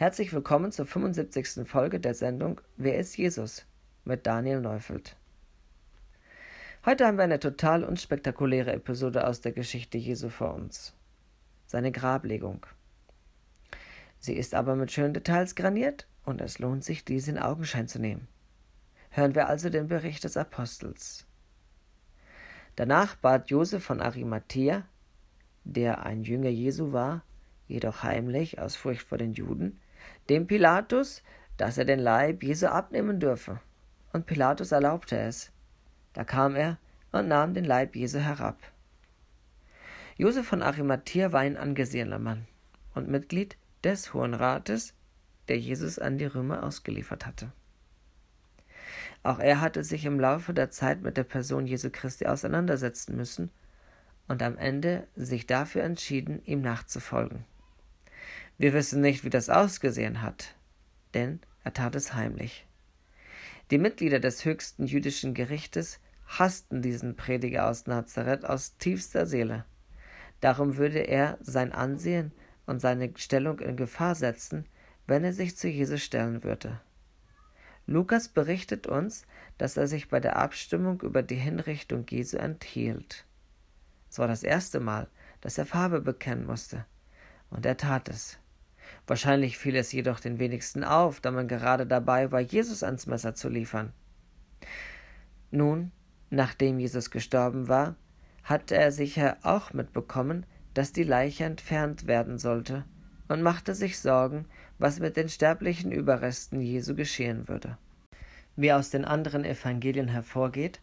Herzlich willkommen zur 75. Folge der Sendung Wer ist Jesus? mit Daniel Neufeld. Heute haben wir eine total unspektakuläre Episode aus der Geschichte Jesu vor uns. Seine Grablegung. Sie ist aber mit schönen Details graniert und es lohnt sich, diese in Augenschein zu nehmen. Hören wir also den Bericht des Apostels. Danach bat Josef von Arimathea, der ein Jünger Jesu war, jedoch heimlich aus Furcht vor den Juden, dem Pilatus, dass er den Leib Jesu abnehmen dürfe. Und Pilatus erlaubte es. Da kam er und nahm den Leib Jesu herab. Josef von Arimathea war ein angesehener Mann und Mitglied des Hohen Rates, der Jesus an die Römer ausgeliefert hatte. Auch er hatte sich im Laufe der Zeit mit der Person Jesu Christi auseinandersetzen müssen und am Ende sich dafür entschieden, ihm nachzufolgen. Wir wissen nicht, wie das ausgesehen hat, denn er tat es heimlich. Die Mitglieder des höchsten jüdischen Gerichtes hassten diesen Prediger aus Nazareth aus tiefster Seele. Darum würde er sein Ansehen und seine Stellung in Gefahr setzen, wenn er sich zu Jesus stellen würde. Lukas berichtet uns, dass er sich bei der Abstimmung über die Hinrichtung Jesu enthielt. Es war das erste Mal, dass er Farbe bekennen musste, und er tat es. Wahrscheinlich fiel es jedoch den wenigsten auf, da man gerade dabei war, Jesus ans Messer zu liefern. Nun, nachdem Jesus gestorben war, hatte er sicher auch mitbekommen, dass die Leiche entfernt werden sollte, und machte sich Sorgen, was mit den sterblichen Überresten Jesu geschehen würde. Wie aus den anderen Evangelien hervorgeht,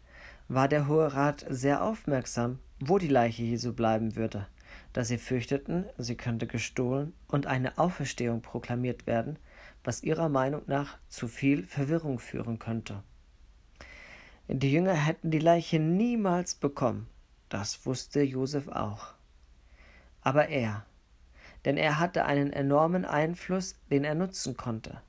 war der Hohe Rat sehr aufmerksam, wo die Leiche Jesu bleiben würde da sie fürchteten, sie könnte gestohlen und eine Auferstehung proklamiert werden, was ihrer Meinung nach zu viel Verwirrung führen könnte. Die Jünger hätten die Leiche niemals bekommen, das wusste Josef auch. Aber er, denn er hatte einen enormen Einfluss, den er nutzen konnte.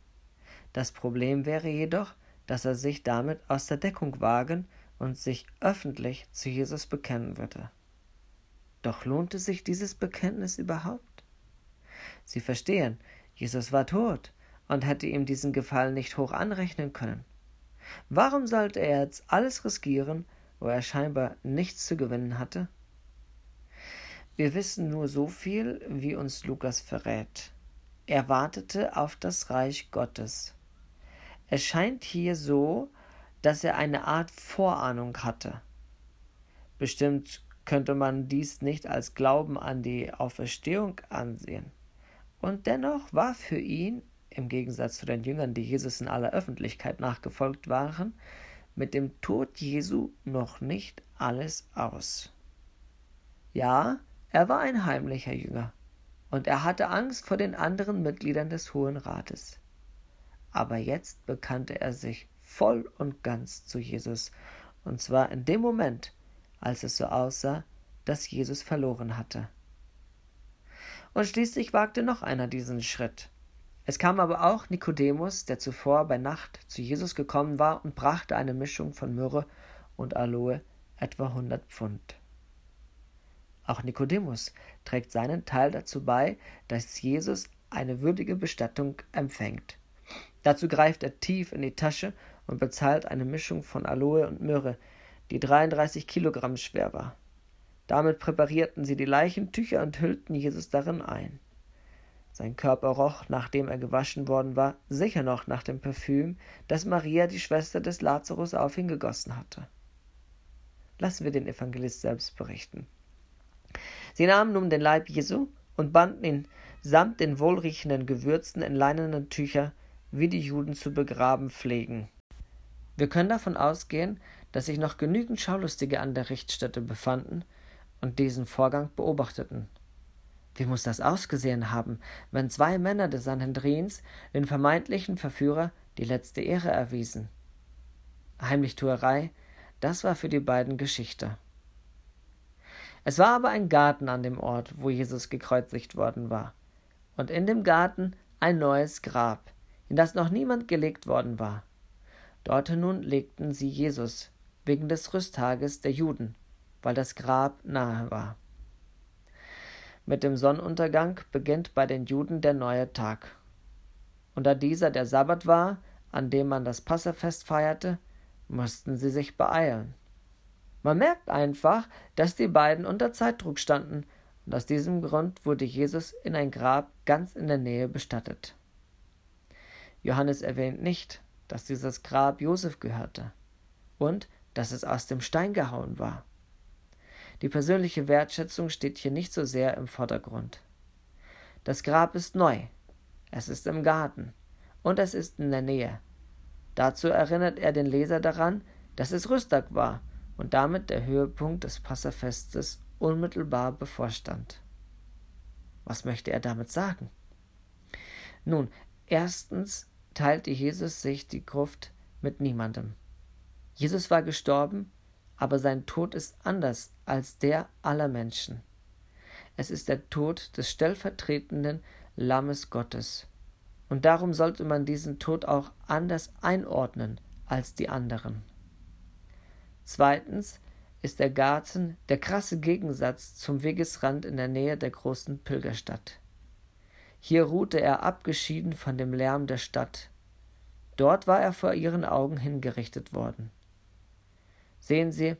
Das Problem wäre jedoch, dass er sich damit aus der Deckung wagen und sich öffentlich zu Jesus bekennen würde. Doch lohnte sich dieses Bekenntnis überhaupt? Sie verstehen, Jesus war tot und hätte ihm diesen Gefallen nicht hoch anrechnen können. Warum sollte er jetzt alles riskieren, wo er scheinbar nichts zu gewinnen hatte? Wir wissen nur so viel, wie uns Lukas verrät. Er wartete auf das Reich Gottes. Es scheint hier so, dass er eine Art Vorahnung hatte. Bestimmt könnte man dies nicht als Glauben an die Auferstehung ansehen. Und dennoch war für ihn, im Gegensatz zu den Jüngern, die Jesus in aller Öffentlichkeit nachgefolgt waren, mit dem Tod Jesu noch nicht alles aus. Ja, er war ein heimlicher Jünger, und er hatte Angst vor den anderen Mitgliedern des Hohen Rates. Aber jetzt bekannte er sich voll und ganz zu Jesus, und zwar in dem Moment, als es so aussah, dass Jesus verloren hatte. Und schließlich wagte noch einer diesen Schritt. Es kam aber auch Nikodemus, der zuvor bei Nacht zu Jesus gekommen war und brachte eine Mischung von Myrrhe und Aloe, etwa hundert Pfund. Auch Nikodemus trägt seinen Teil dazu bei, dass Jesus eine würdige Bestattung empfängt. Dazu greift er tief in die Tasche und bezahlt eine Mischung von Aloe und Myrrhe, die 33 Kilogramm schwer war. Damit präparierten sie die Leichentücher und hüllten Jesus darin ein. Sein Körper roch, nachdem er gewaschen worden war, sicher noch nach dem Parfüm, das Maria, die Schwester des Lazarus, auf ihn gegossen hatte. Lassen wir den Evangelist selbst berichten. Sie nahmen nun den Leib Jesu und banden ihn samt den wohlriechenden Gewürzen in leinenen Tücher, wie die Juden zu begraben pflegen. Wir können davon ausgehen, dass sich noch genügend Schaulustige an der Richtstätte befanden und diesen Vorgang beobachteten. Wie muss das ausgesehen haben, wenn zwei Männer des Sanhedrins den vermeintlichen Verführer die letzte Ehre erwiesen? Heimlichtuerei, das war für die beiden Geschichte. Es war aber ein Garten an dem Ort, wo Jesus gekreuzigt worden war, und in dem Garten ein neues Grab, in das noch niemand gelegt worden war. Dort nun legten sie Jesus, wegen des Rüsttages der Juden, weil das Grab nahe war. Mit dem Sonnenuntergang beginnt bei den Juden der neue Tag. und da dieser der Sabbat war, an dem man das Passafest feierte, mussten sie sich beeilen. Man merkt einfach, dass die beiden unter Zeitdruck standen, und aus diesem Grund wurde Jesus in ein Grab ganz in der Nähe bestattet. Johannes erwähnt nicht, dass dieses Grab Josef gehörte und dass es aus dem Stein gehauen war. Die persönliche Wertschätzung steht hier nicht so sehr im Vordergrund. Das Grab ist neu, es ist im Garten und es ist in der Nähe. Dazu erinnert er den Leser daran, dass es Rüsttag war und damit der Höhepunkt des Passafestes unmittelbar bevorstand. Was möchte er damit sagen? Nun, erstens teilte Jesus sich die Gruft mit niemandem. Jesus war gestorben, aber sein Tod ist anders als der aller Menschen. Es ist der Tod des stellvertretenden Lammes Gottes. Und darum sollte man diesen Tod auch anders einordnen als die anderen. Zweitens ist der Garten der krasse Gegensatz zum Wegesrand in der Nähe der großen Pilgerstadt. Hier ruhte er abgeschieden von dem Lärm der Stadt. Dort war er vor ihren Augen hingerichtet worden. Sehen Sie,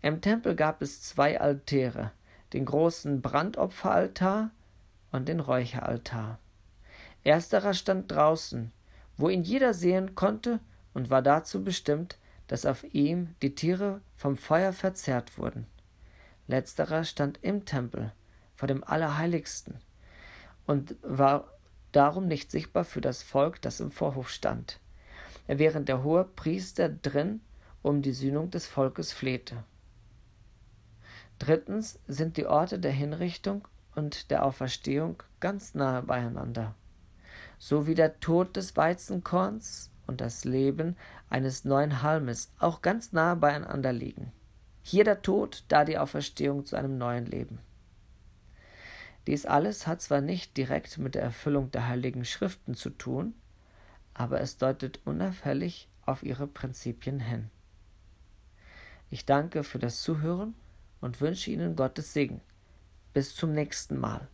im Tempel gab es zwei Altäre, den großen Brandopferaltar und den Räucheraltar. Ersterer stand draußen, wo ihn jeder sehen konnte und war dazu bestimmt, dass auf ihm die Tiere vom Feuer verzehrt wurden. Letzterer stand im Tempel, vor dem Allerheiligsten, und war darum nicht sichtbar für das Volk, das im Vorhof stand, während der hohe Priester drin um die Sühnung des Volkes flehte. Drittens sind die Orte der Hinrichtung und der Auferstehung ganz nahe beieinander, so wie der Tod des Weizenkorns und das Leben eines neuen Halmes auch ganz nahe beieinander liegen. Hier der Tod, da die Auferstehung zu einem neuen Leben. Dies alles hat zwar nicht direkt mit der Erfüllung der heiligen Schriften zu tun, aber es deutet unauffällig auf ihre Prinzipien hin. Ich danke für das Zuhören und wünsche Ihnen Gottes Segen. Bis zum nächsten Mal.